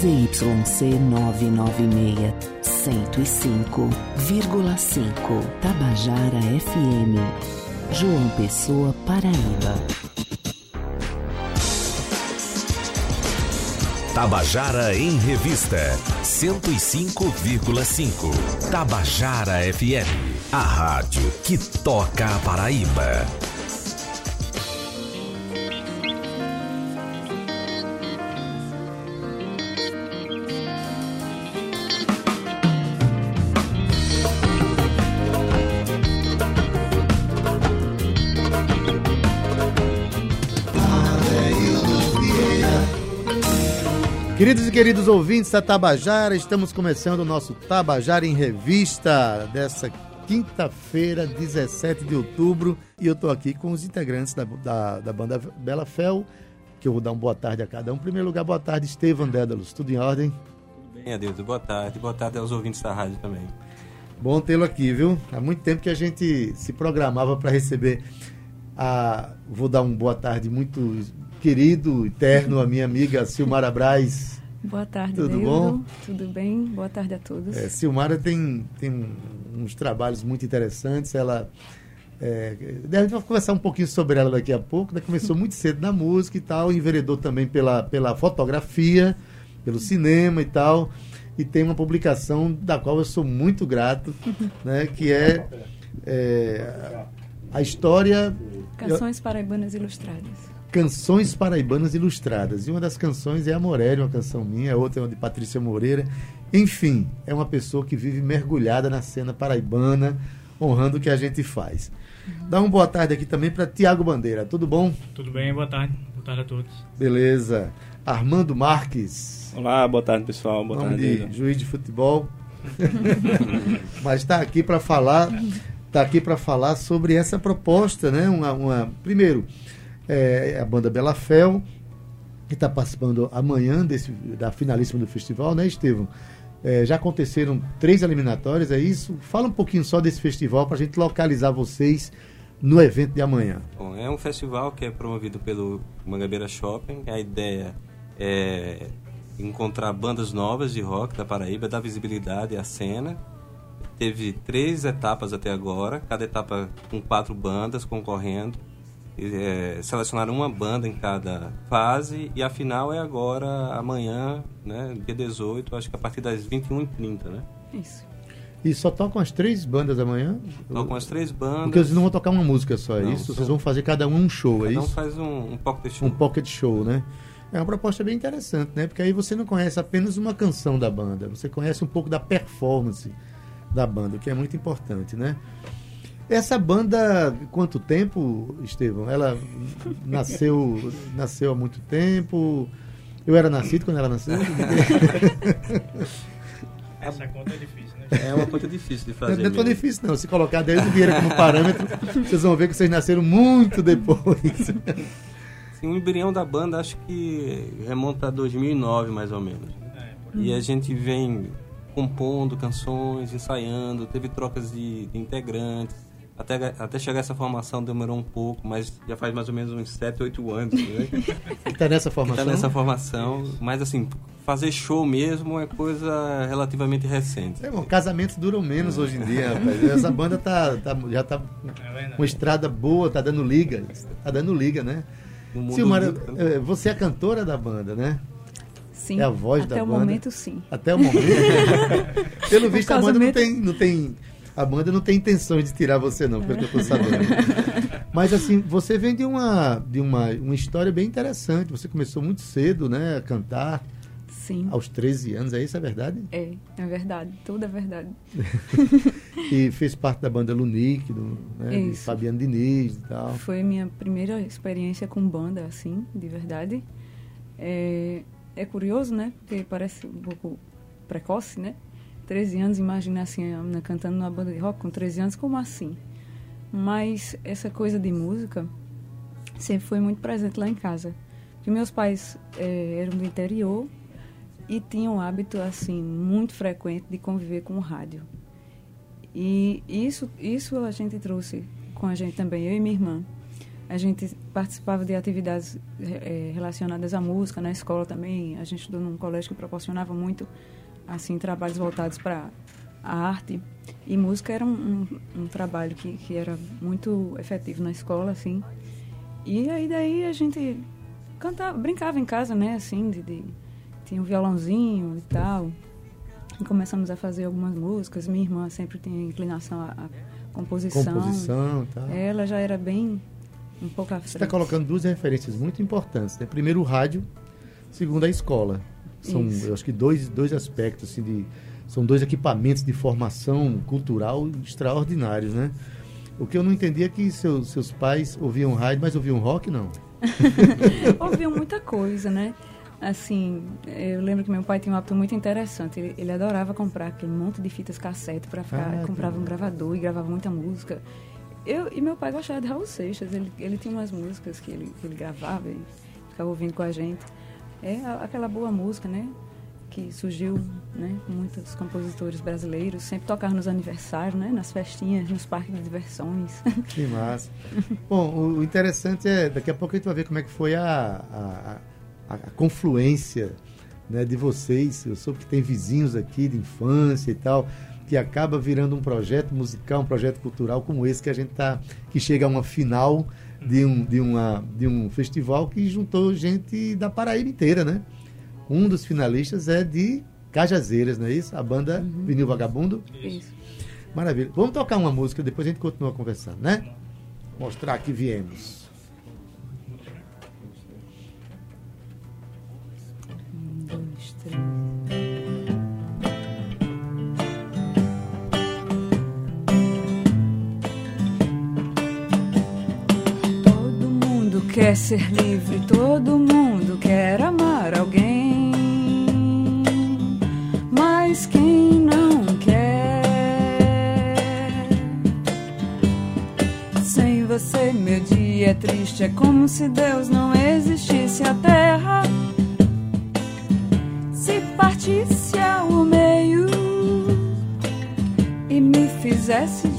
ZYC 996, 105,5 Tabajara FM, João Pessoa, Paraíba. Tabajara em Revista, 105,5. Tabajara FM, a rádio que toca a Paraíba. Queridos e queridos ouvintes da Tabajara, estamos começando o nosso Tabajara em Revista dessa quinta-feira, 17 de outubro, e eu estou aqui com os integrantes da, da, da, banda Bela Fel, que eu vou dar uma boa tarde a cada um. Em primeiro lugar, boa tarde, Estevam Dédalos, tudo em ordem? Tudo bem, Adilto, boa tarde, boa tarde aos ouvintes da rádio também. Bom tê-lo aqui, viu? Há muito tempo que a gente se programava para receber a... Vou dar uma boa tarde muito querido, eterno, a minha amiga Silmara Braz. Boa tarde, Tudo Deildo. bom? Tudo bem? Boa tarde a todos. É, Silmara tem, tem uns trabalhos muito interessantes. Ela. É, a gente vai conversar um pouquinho sobre ela daqui a pouco. Ela começou muito cedo na música e tal, enveredou também pela, pela fotografia, pelo cinema e tal. E tem uma publicação da qual eu sou muito grato, né, que é, é a história. Canções Paraibanas Ilustradas. Canções Paraibanas Ilustradas. E uma das canções é a Morelli, uma canção minha, a outra é uma de Patrícia Moreira. Enfim, é uma pessoa que vive mergulhada na cena paraibana, honrando o que a gente faz. Dá uma boa tarde aqui também para Tiago Bandeira. Tudo bom? Tudo bem, boa tarde. Boa tarde a todos. Beleza. Armando Marques. Olá, boa tarde, pessoal. Boa nome tarde. de juiz de futebol. Mas está aqui para falar, tá aqui para falar sobre essa proposta, né? Uma, uma primeiro, é, a banda Bela Fel, que está participando amanhã desse, da finalíssima do festival, né, Estevam? É, já aconteceram três eliminatórias, é isso? Fala um pouquinho só desse festival para a gente localizar vocês no evento de amanhã. Bom, é um festival que é promovido pelo Mangabeira Shopping. A ideia é encontrar bandas novas de rock da Paraíba, dar visibilidade à cena. Teve três etapas até agora, cada etapa com quatro bandas concorrendo é, selecionaram uma banda em cada fase e a final é agora, amanhã, né, dia 18, acho que a partir das 21h30, né? Isso. E só tocam as três bandas amanhã? Tocam as três bandas. Porque vocês não vão tocar uma música só, é Não, isso? só- Vocês vão fazer cada um um show, é Cada um isso? faz um, um pocket show. Um pocket show, né? É uma proposta bem interessante, né? Porque aí você não conhece apenas uma canção da banda, você conhece um pouco da performance da banda, o que é muito importante, né? Essa banda, quanto tempo, Estevão? Ela nasceu, nasceu há muito tempo. Eu era nascido quando ela nasceu. Essa conta é difícil, né? É uma coisa difícil de Não fazer. é tão difícil, não. Se colocar desde o Vieira como parâmetro, vocês vão ver que vocês nasceram muito depois. Sim, o embrião da banda acho que remonta a 2009, mais ou menos. É, E a gente vem compondo canções, ensaiando, teve trocas de, de integrantes. Até, até chegar essa formação demorou um pouco, mas já faz mais ou menos uns 7, 8 anos. Né? Está nessa que formação? tá nessa formação. Mas assim, fazer show mesmo é coisa relativamente recente. É, bom, casamentos duram menos hoje em dia, rapaz. Essa banda tá, tá- já tá É verdade. uma estrada boa, tá dando liga. Tá dando liga, né? Silmara, líquido. eh, você é a cantora da banda, né? Sim. É a voz Até da o banda? momento, sim. Até o momento. Pelo visto, a banda não tem, não tem. A banda não tem intenção de tirar você, não, pelo que eu tô sabendo. Mas assim, você vem de uma, de uma, uma história bem interessante. Você começou muito cedo, né, a cantar, Sim. aos 13 anos, é isso, é verdade? É, é verdade. Tudo é verdade. E fez parte da banda Lunique, do, né, de. Fabiano Diniz e tal. Foi minha primeira experiência com banda, assim, de verdade. É, é curioso, né? Porque parece um pouco precoce, né? 13 anos, imagina assim, a menina cantando numa banda de rock com 13 anos, como assim? Mas essa coisa de música sempre foi muito presente lá em casa. Porque meus pais eh, eram do interior e tinham o hábito, assim, muito frequente de conviver com o rádio. E isso, isso a gente trouxe com a gente também, eu e minha irmã. A gente participava de atividades eh, relacionadas à música na escola também. A gente estudou num colégio que proporcionava muito assim trabalhos voltados para a arte e música era um, um, um trabalho que, que era muito efetivo na escola assim. E aí daí a gente cantava, brincava em casa, né, assim, de, de tinha um violãozinho e tal. E começamos a fazer algumas músicas. Minha irmã sempre tinha inclinação à, à composição. Composição tal. Ela já era bem um pouco à Você está colocando duas referências muito importantes. Né? Primeiro, o rádio. Segundo, a escola. São, Isso. eu acho que dois, dois aspectos, assim, de, são dois equipamentos de formação cultural extraordinários, né? O que eu não entendi é que seus, seus pais ouviam rádio, mas ouviam rock, não. Ouviam muita coisa, né? Assim, eu lembro que meu pai tinha um hábito muito interessante. Ele, ele adorava comprar aquele monte de fitas cassete para ficar. Ah, comprava um gravador e gravava muita música. Eu, e meu pai gostava de Raul Seixas. Ele, ele tinha umas músicas que ele, que ele gravava e ficava ouvindo com a gente. É aquela boa música, né? Que surgiu, né? Com muitos compositores brasileiros. Sempre tocar nos aniversários, né? Nas festinhas, nos parques de diversões. Que massa. Bom, o, interessante é, daqui a pouco a gente vai ver como é que foi a, a, a- a confluência né, de vocês. Eu soube que tem vizinhos aqui de infância e tal, que acaba virando um projeto musical, um projeto cultural como esse que a gente tá, que chega a uma final de um, de uma, de um festival que juntou gente da Paraíba inteira, né? Um dos finalistas é de Cajazeiras, não é isso? A banda Vinil Vagabundo. Isso. Maravilha. Vamos tocar uma música, depois a gente continua conversando, né? Mostrar que viemos. Quer ser livre, todo mundo quer amar alguém. Mas quem não quer? Sem você, meu dia é triste. É como se Deus não existisse. A terra se partisse ao meio e me fizesse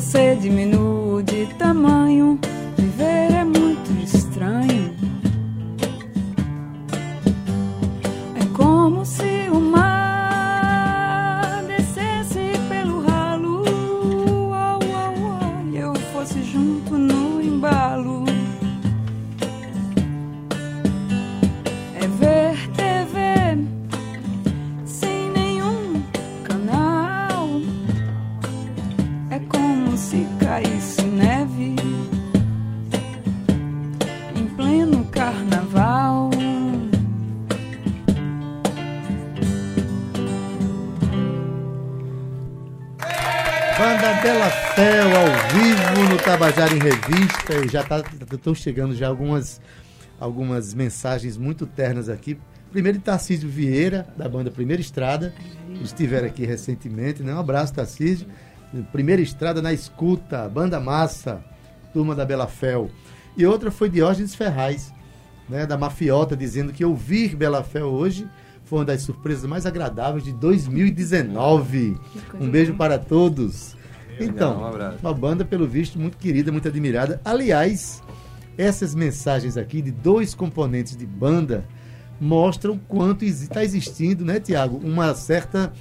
você diminuo de tamanho, Tabajara em Revista. E já tá, estão chegando já algumas, algumas mensagens muito ternas aqui. Primeiro de Tarcísio Vieira, da banda Primeira Estrada. Estiveram aqui recentemente. Né? Um abraço, Tarcísio. Primeira Estrada na escuta, banda massa, turma da Bela Fel. E outra foi Diógenes Ferraz, né, da Mafiota, dizendo que ouvir Bela Fel hoje foi uma das surpresas mais agradáveis de 2019. Que coisa Um beijo para todos. Então, um uma banda, pelo visto, muito querida, muito admirada. Aliás, essas mensagens aqui de dois componentes de banda mostram o quanto está existindo, né, Tiago, uma certa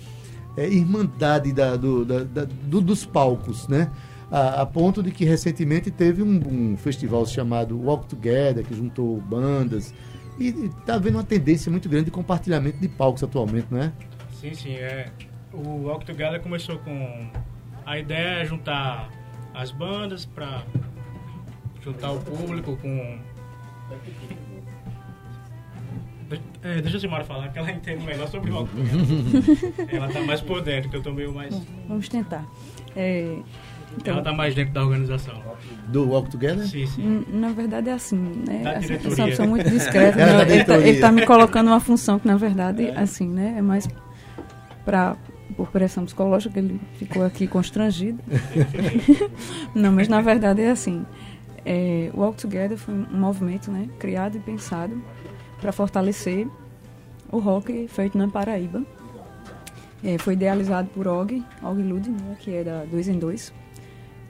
é, irmandade da- do- da- da- do- dos palcos, né? A, a ponto de que recentemente teve um, um festival chamado Walk Together, que juntou bandas. E está havendo uma tendência muito grande de compartilhamento de palcos atualmente, não é? Sim, sim. É, o Walk Together começou com. A ideia é juntar as bandas para juntar o público com. É, deixa a Simara falar, que ela entende melhor sobre o Walk Together. ela tá mais por dentro, que eu tô meio mais. Vamos tentar. É, então, Ela tá mais dentro da organização. Do Walk Together? Sim, sim. Na verdade é assim, né? Da Assim, diretoria. Pessoa muito discreta. Ela é né? ele, tá, diretoria. ele tá me colocando uma função que, na verdade, assim, né? É mais pra, por pressão psicológica ele ficou aqui constrangido. Não, mas na verdade é assim. É, o Walk Together foi um movimento, né? Criado e pensado para fortalecer o rock feito na Paraíba. É, foi idealizado por Og, Og Lud, né, que é da 2 em 2,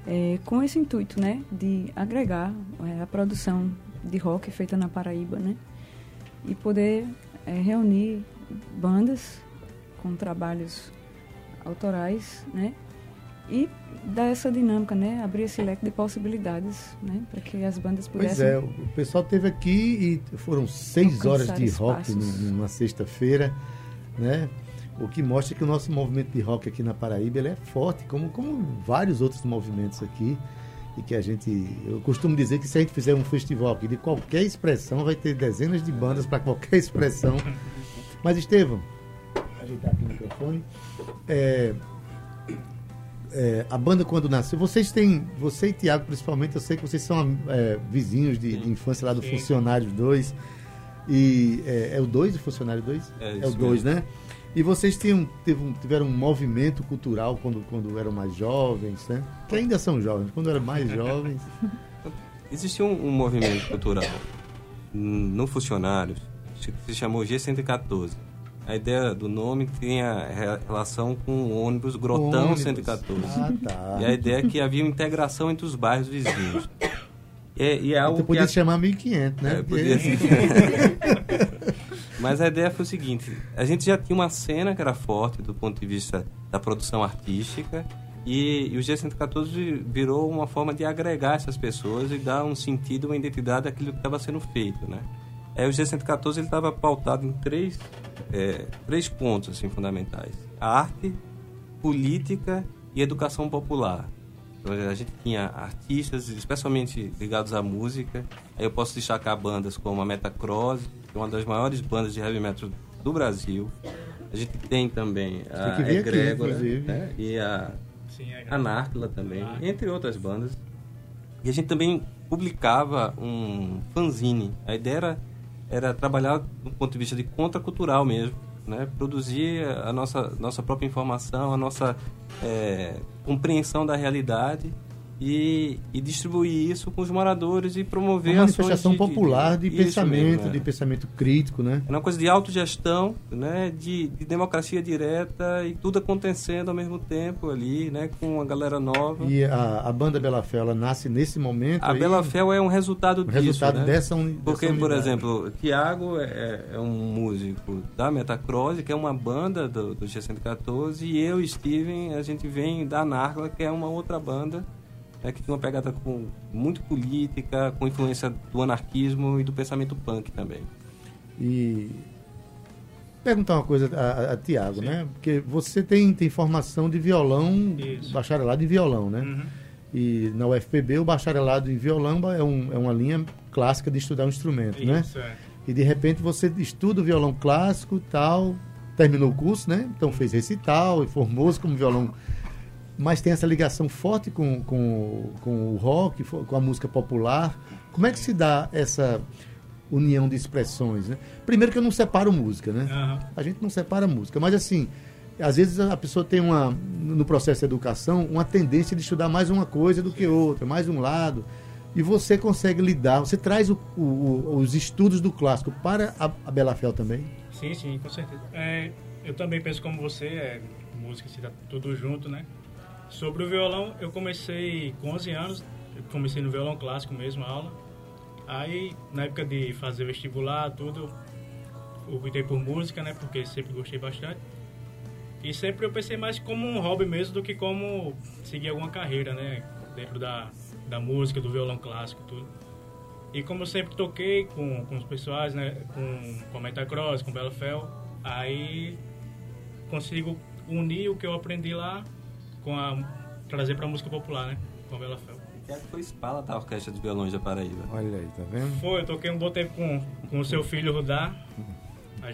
é, com esse intuito né, de agregar é, a produção de rock feita na Paraíba né, e poder é, reunir bandas com trabalhos autorais né, e dar essa dinâmica, né? Abrir esse leque de possibilidades, né? Para que as bandas pudessem... Pois é, o pessoal teve aqui e foram seis horas de rock numa sexta-feira, né? O que mostra que o nosso movimento de rock aqui na Paraíba é forte, como, como vários outros movimentos aqui. E que a gente. Eu costumo dizer que se a gente fizer um festival aqui de qualquer expressão, vai ter dezenas de bandas para qualquer expressão. Mas, Estevam, ajeitar aqui o microfone. É, é, a banda quando nasceu, vocês têm, você e Tiago principalmente, eu sei que vocês são é, vizinhos de, de, infância lá do Sim. Funcionário 2. E é, é o 2 o Funcionário 2? É, é, o 2, né? E vocês tinham, tiveram um movimento cultural quando, quando eram mais jovens, né? Que ainda são jovens, quando eram mais jovens. Existia um, um movimento cultural no Funcionários, que se chamou G114 a ideia do nome tinha relação com o ônibus Grotão ônibus. 114. Ah, tá. E a ideia é que havia uma integração entre os bairros vizinhos. É, e é algo podia que chamar 1500, né? É, podia ser. Mas a ideia foi o seguinte: a gente já tinha uma cena que era forte do ponto de vista da produção artística, e, e o G114 virou uma forma de agregar essas pessoas e dar um sentido, uma identidade àquilo que estava sendo feito, né? Aí o G114 estava pautado em três, é, três pontos assim, fundamentais: arte, política e educação popular. Então, a gente tinha artistas, especialmente ligados à música. Aí eu posso destacar bandas como a Metacross, que é uma das maiores bandas de heavy metal do Brasil. A gente tem também a Egrégora né? e a Sim, Anárquila também, entre outras bandas. E a gente também publicava um fanzine. A ideia era era trabalhar do ponto de vista de contracultural mesmo, né? Produzir a nossa, nossa própria informação, a nossa é, compreensão da realidade e, e, distribuir isso com os moradores e promover uma manifestação de, popular de, de, de pensamento, mesmo, é. de pensamento crítico, né? É uma coisa de autogestão, né? De, de, democracia direta e tudo acontecendo ao mesmo tempo ali, né? Com a galera nova. E a, a banda Bela Fé, ela nasce nesse momento? A aí, Bela Fé é um resultado um disso, resultado né? dessa, un, Porque, por exemplo, Tiago é, é, um músico da Metacross, que é uma banda do, do G114, e eu e Steven, a gente vem da Narla, que é uma outra banda né, que tem uma pegada com, muito política, com influência do anarquismo e do pensamento punk também. E perguntar uma coisa a, a, Tiago, né? Porque você tem, tem formação de violão, Isso. bacharelado em violão, né? Uhum. E na UFPB o bacharelado em violão é, um, é uma linha clássica de estudar um instrumento, né? Isso, né? É. E de repente você estuda o violão clássico tal, terminou o curso, né? Então fez recital e formou-se como violão mas tem essa ligação forte com, com, com o rock, com a música popular. Como é que se dá essa união de expressões, né? Primeiro que eu não separo música, né? Uhum. A gente não separa música, mas assim, às vezes a pessoa tem uma, no processo de educação, uma tendência de estudar mais uma coisa do que outra, mais um lado. E você consegue lidar, você traz o, o, os estudos do clássico para a, a Belafel também? Sim, sim, com certeza. É, eu também penso como você, é, música, se dá tudo junto, né? Sobre o violão, eu comecei com 11 anos, comecei no violão clássico mesmo, a aula. Aí, na época de fazer vestibular, tudo, eu optei por música, né, porque sempre gostei bastante. E sempre eu pensei mais como um hobby mesmo do que como seguir alguma carreira, né, dentro da, da música, do violão clássico, tudo. E como eu sempre toquei com, com os pessoais, né, com, com a Metacross, com Bela Fel, aí consigo unir o que eu aprendi lá com a trazer para música popular, né? Com a Bela Fel. que foi espala da Orquestra de Violões da Paraíba. Olha aí, tá vendo? Foi, eu toquei um bom tempo com, com o seu filho Rudá.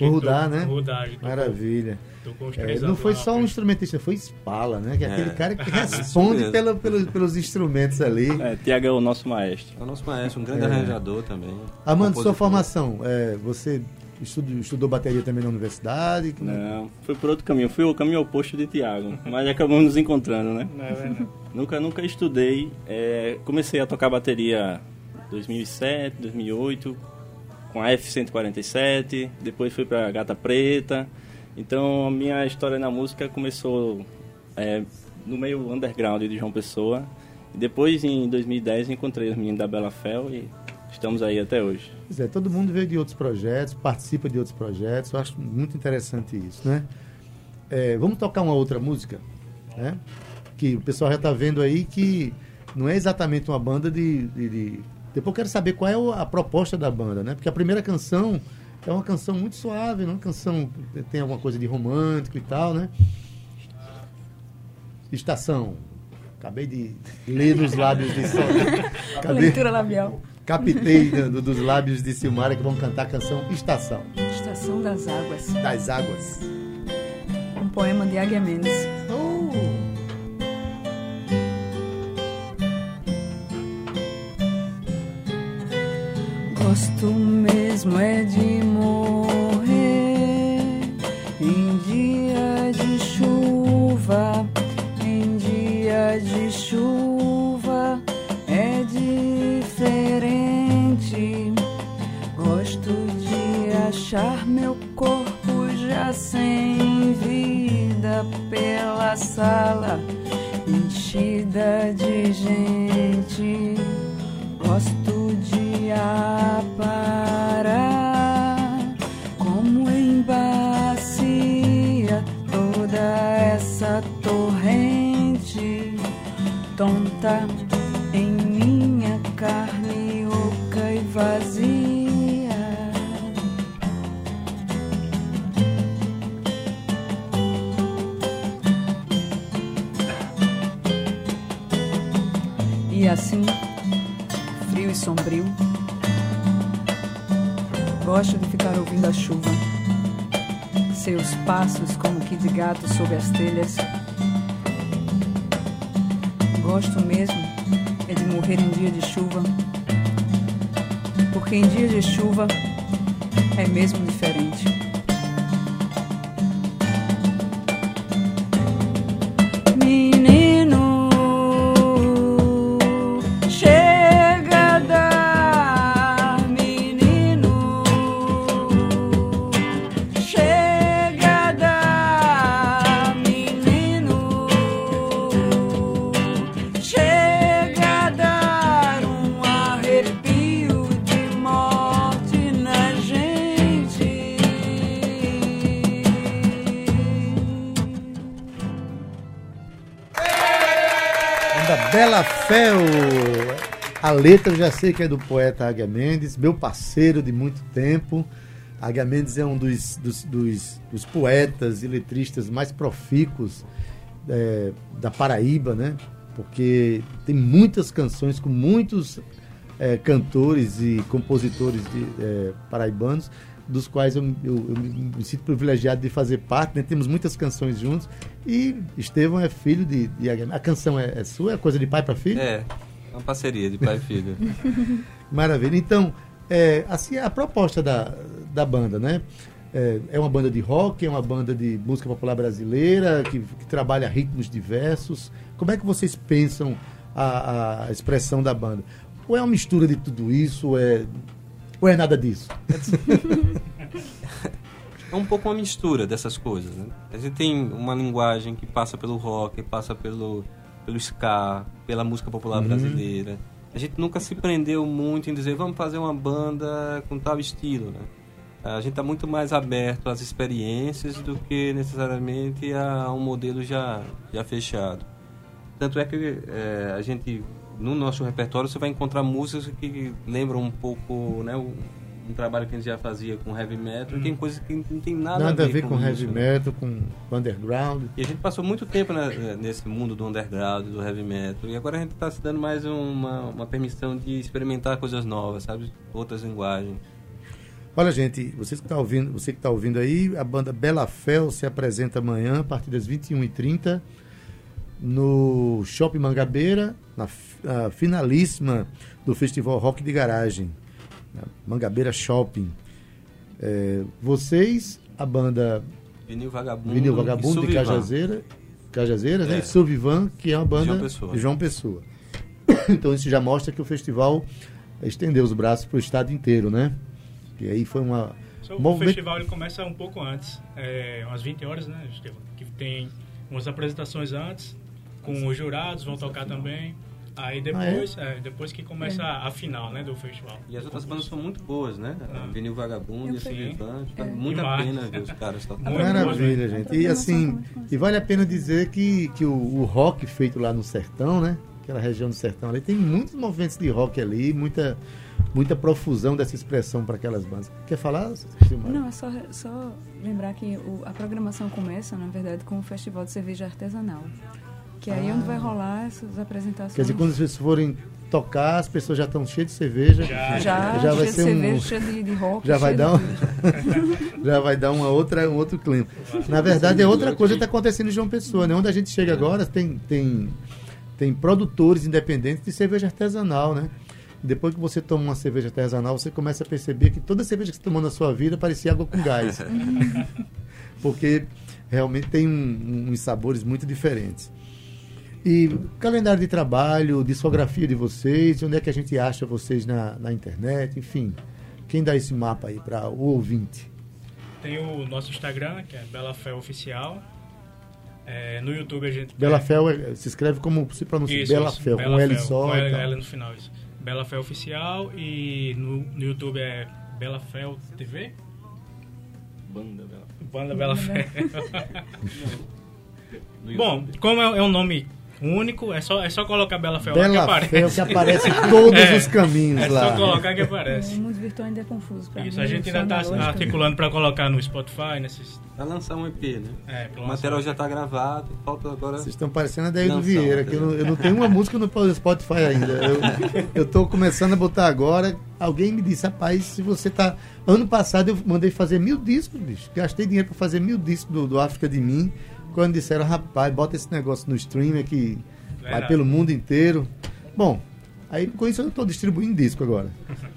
O Rudá, né? Rudá, Maravilha. Tocou, tocou é, não foi só um instrumentista, foi Spala, né? Que é, é. aquele cara que responde pela, pelos, pelos instrumentos ali. É, Tiago é o nosso maestro. É o nosso maestro, um grande é. arranjador também. Amando, sua formação, é, você Estudou, estudou bateria também na universidade? Não, foi por outro caminho. Fui o caminho oposto de Tiago, mas acabamos nos encontrando, né? Não, é nunca, nunca estudei. É, comecei a tocar bateria em 2007, 2008, com a F-147. Depois fui para Gata Preta. Então a minha história na música começou é, no meio underground de João Pessoa. Depois, em 2010, encontrei os meninos da Bela Fel e estamos aí até hoje. Pois é, todo mundo veio de outros projetos, participa de outros projetos. Eu acho muito interessante isso, né? É, vamos tocar uma outra música, né? Que o pessoal já está vendo aí que não é exatamente uma banda de, de, de... Depois eu quero saber qual é a proposta da banda, né? Porque a primeira canção é uma canção muito suave, não? Uma canção tem alguma coisa de romântico e tal, né? Estação. Acabei de ler nos lábios de Sol. Acabei... Leitura labial. Captei do, dos lábios de Silmara que vão cantar a canção Estação. Estação das Águas. Das Águas. Um poema de Águia Mendes. Oh. Gosto mesmo é de morrer sala enchida de gente. Gosto de aparar como embacia toda essa torrente tonta em minha carne oca e vazia. Assim frio e sombrio. Gosto de ficar ouvindo a chuva, seus passos como que de gato sob as telhas. Gosto mesmo é de morrer em dia de chuva, porque em dia de chuva é mesmo diferente. Fel. A letra já sei que é do poeta Águia Mendes, meu parceiro de muito tempo. Águia Mendes é um dos, dos, dos- dos poetas e letristas mais profícuos é, da Paraíba, né? Porque tem muitas canções com muitos é, cantores e compositores de, é, paraibanos, dos quais eu, eu- eu me, sinto privilegiado de fazer parte. Né? Temos muitas canções juntos. E Estevão é filho de, de. A canção é, é sua? É coisa de pai para filho? É, uma parceria de pai e filho. Maravilha. Então, é, assim, a proposta da, da banda, né? É, é uma banda de rock, é uma banda de música popular brasileira, que, que trabalha ritmos diversos. Como é que vocês pensam a, a expressão da banda? Ou é uma mistura de tudo isso, é, ou é nada disso? É um pouco uma mistura dessas coisas. Né? A gente tem uma linguagem que passa pelo rock, passa pelo, pelo ska, pela música popular Uhum. brasileira. A gente nunca se prendeu muito em dizer vamos fazer uma banda com tal estilo. Né? A gente está muito mais aberto às experiências do que necessariamente a um modelo já, já fechado. Tanto é que é, a gente, no nosso repertório, você vai encontrar músicas que lembram um pouco né, um, um trabalho que a gente já fazia com heavy metal, e tem coisas que não tem nada, Nada a ver com isso, heavy né? metal, com underground. E a gente passou muito tempo né, nesse mundo do underground, do heavy metal, e agora a gente está se dando mais uma, uma permissão de experimentar coisas novas, sabe? Outras linguagens. Olha, gente, vocês que tá ouvindo, você que está ouvindo aí, a banda Bela Fel se apresenta amanhã, a partir das 21h30, no Shopping Mangabeira, na finalíssima do Festival Rock de Garagem, na Mangabeira Shopping. É, vocês, a banda Vinil Vagabundo, Vinil e Vagabundo de. Cajazeira, Cajazeiras, né? É. E Sullivan, que é uma banda João Pessoa. de João Pessoa. então isso já mostra que o festival estendeu os braços para o estado inteiro, né? E aí foi uma, O Movimento- festival ele começa um pouco antes, é, umas 20 horas, né, Estevam? Que tem umas apresentações antes, com os jurados, vão tocar também. Aí depois, é, depois que começa a, a final, né, do festival. E as outras bandas são muito boas, né? Ah. Vinil Vagabundo e assim Levante. Vale É. muito a pena ver os caras tocando. Maravilha, gente. E assim, e vale a pena dizer que, que o, o rock feito lá no sertão, né? Aquela região do sertão ali, tem muitos movimentos de rock ali, muita, muita profusão dessa expressão para aquelas bandas. Quer falar, Silmar? Não, é só, só lembrar que o- a programação começa, na verdade, com o Festival de Cerveja Artesanal. Que aí é onde vai rolar essas apresentações. Quer dizer, quando vocês forem tocar, as pessoas já estão cheias de cerveja. Já. já, já vai ser um- cerveja, cheio de, de rock. Já vai dar um, de- já vai dar uma outra, um outro clima. Na verdade, é outra coisa que está acontecendo em João Pessoa, né? Onde a gente chega agora, tem, tem, tem produtores independentes de cerveja artesanal, né? Depois que você toma uma cerveja artesanal, você começa a perceber que toda cerveja que você tomou na sua vida parecia água com gás. Porque realmente tem um- uns sabores muito diferentes. E calendário de trabalho, discografia de vocês, onde é que a gente acha vocês na, na internet, enfim. Quem dá esse mapa aí para o ouvinte? Tem o nosso Instagram, que é Bela Fé Oficial. É, no YouTube a gente... Bela Fel é- se escreve como se pronuncia Isso, Bela Fel, com Bela L Fel, só. Com L, tal. L no final, isso. Bela Fé Oficial e no, no YouTube é Bela Fel TV. Banda dela. Banda Bela Fé. No Bom, como é, é um nome único, é só, é só colocar Bela Fel lá que Bela aparece. Fel que aparece em todos É, os caminhos É lá. só colocar que O aparece. mundo virtual ainda é confuso pra Isso, mim, a gente ainda analógica. articulando para colocar no Spotify, nesses... Vai lançar um EP, né? É, O material já está gravado, falta agora. Vocês estão parecendo a Não Vieira, que eu não, eu não tenho uma música no Spotify ainda. Eu, eu tô começando a botar agora. Alguém me disse, rapaz, se você tá. Ano passado eu mandei fazer mil discos, bicho. Gastei dinheiro para fazer mil discos do, do África de mim. Quando disseram, rapaz, bota esse negócio no streamer que vai Verdade. pelo mundo inteiro. Bom, aí com isso eu estou distribuindo disco agora.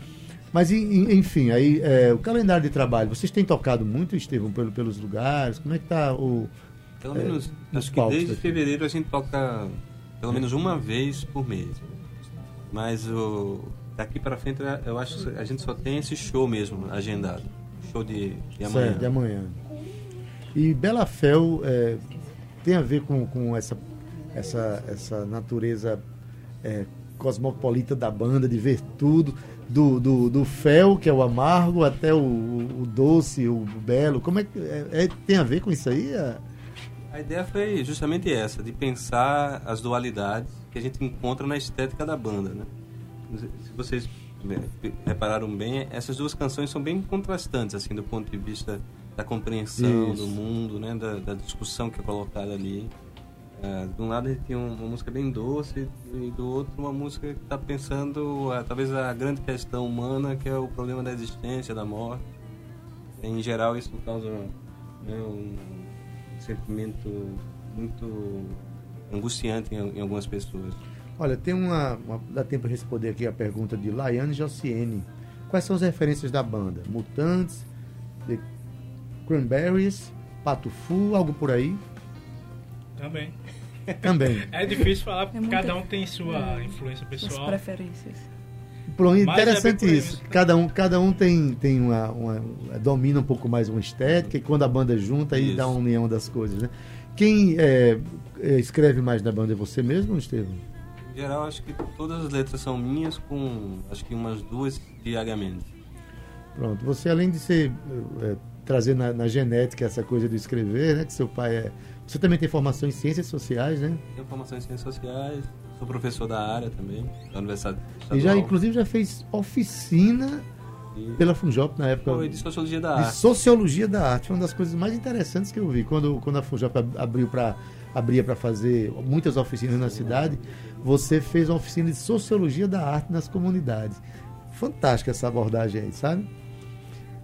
Mas en- en- enfim, aí é, o calendário de trabalho, vocês têm tocado muito, Estevão, pelo- pelos lugares? Como é que tá o. Pelo É, menos, nos acho que desde aqui. fevereiro a gente toca pelo menos uma vez por mês. Mas o daqui para frente eu acho que a gente só tem esse show mesmo agendado. Show de, de amanhã. Certo, de amanhã. E Bela Fel é, tem a ver com, com essa, essa, essa natureza é, cosmopolita da banda, de ver tudo, do, do, do fel, que é o amargo, até o, o doce, o belo. Como é que é, é- tem a ver com isso aí? A- A ideia foi justamente essa, de pensar as dualidades que a gente encontra na estética da banda, né? Se vocês eh, repararam bem, essas duas canções são bem contrastantes, assim, do ponto de vista da compreensão Isso. do mundo, né? Da, da discussão que é colocada ali. Ah, de um lado a gente tem um- uma música bem doce e do outro uma música que está pensando ah, talvez a grande questão humana, que é o problema da existência, da morte. Em geral isso causa né, um sentimento muito angustiante em, em algumas pessoas. Olha, tem uma, uma- Dá tempo para responder aqui a pergunta de Laiane Jociene. Quais são as referências da banda? Mutantes, The Cranberries, Pato Fu, algo por aí? Também. Também. É difícil falar, porque É cada um tem sua é, influência pessoal. preferências. Pronto, é interessante por isso. isso. Cada um, cada um tem, tem uma, uma- domina um pouco mais uma estética e quando a banda junta aí Isso. dá uma união das coisas, né? Quem é, é, escreve mais na banda é você mesmo, Estevam? Em geral, acho que todas as letras são minhas, com acho que umas duas diariamente. Pronto. Você além de ser é, trazer na, na genética essa coisa de escrever, né? Que seu pai é. Você também tem formação em ciências sociais, né? Tenho formação em ciências sociais, sou professor da área também, da Universidade E Estadual. já inclusive já fez oficina E pela Funjop na época. foi de Sociologia da de Arte. sociologia da arte, foi uma das coisas mais interessantes que eu vi quando, quando a Funjop ab- abriu para abria para fazer muitas oficinas na cidade. Você fez uma oficina de sociologia da arte nas comunidades. Fantástica essa abordagem aí, sabe?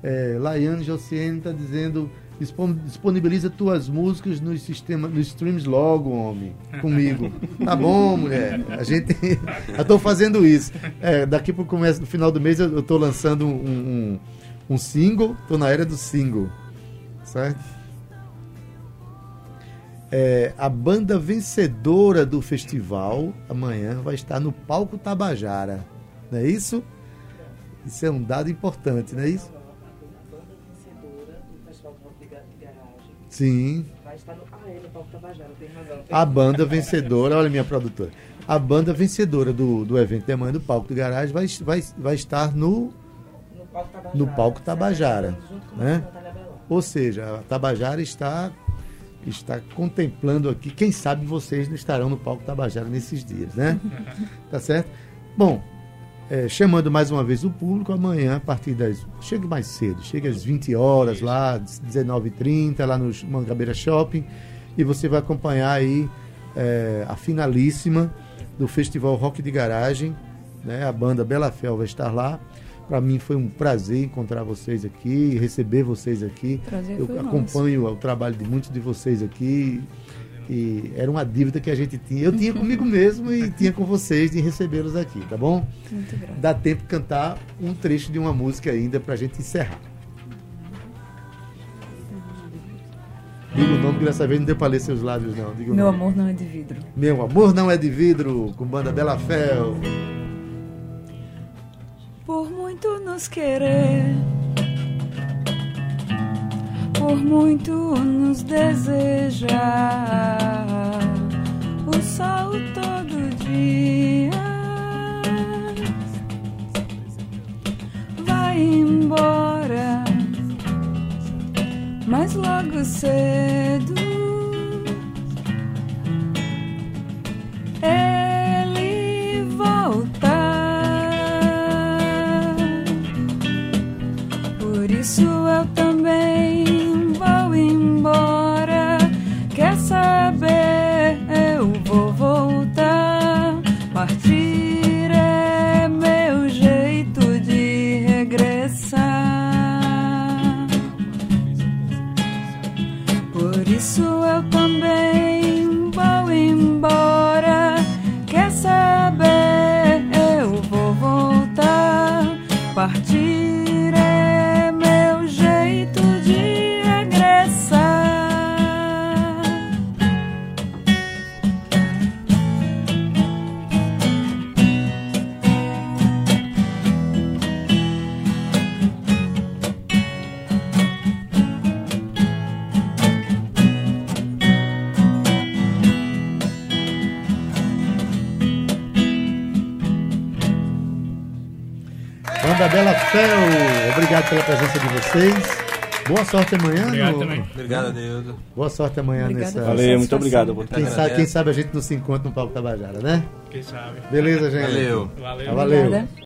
É, Laiane Josiane está dizendo "Dispon- disponibiliza tuas músicas nos sistema, nos streams logo, homem, comigo. Tá bom, mulher. A gente, eu estou fazendo isso. É, daqui para o começo, no final do mês, eu estou lançando um, um, um single. Estou na era do single, certo? É, a banda vencedora do festival amanhã vai estar no palco Tabajara, não é isso? Isso é um dado importante, não é isso? Sim. Vai estar no, ah, é, no palco Tabajara, tem razão. A banda vencedora, olha minha produtora. A banda vencedora do, do evento de amanhã do Palco do Garagem vai, vai, vai estar no. no palco Tabajara. No palco Tabajara, né? Ou seja, a Tabajara está, está contemplando aqui. Quem sabe vocês não estarão no Palco Tabajara nesses dias, né? tá certo? Bom, é, chamando mais uma vez o público, amanhã, a partir das. Chegue mais cedo, chegue às 20 horas lá, 19h30, lá no Mangabeira Shopping, e você vai acompanhar aí é, a finalíssima do Festival Rock de Garagem. Né? A banda Bela Fel vai estar lá. Para mim foi um prazer encontrar vocês aqui, receber vocês aqui. Prazer Eu foi nosso. acompanho o trabalho de muitos de vocês aqui. E era uma dívida que a gente tinha. Eu tinha comigo mesmo e tinha com vocês de recebê-los aqui, tá bom? Muito grato. Dá tempo de cantar um trecho de uma música ainda pra gente encerrar. Diga o nome que dessa vez não deu pra ler seus lábios, não. Diga Meu amor não é de vidro. Meu amor não é de vidro, com banda Bela Fel. Por muito nos querer, por muito nos desejar, o sol todo dia vai embora, mas logo cedo de vocês. Boa sorte amanhã. Obrigado no- também. Obrigado, Adeudo. Boa sorte amanhã Obrigada nessa. Valeu, muito obrigado. Quem sabe, quem sabe a gente não se encontra no Palco Tabajara, né? Quem sabe. Beleza, gente? Valeu. Valeu. Valeu.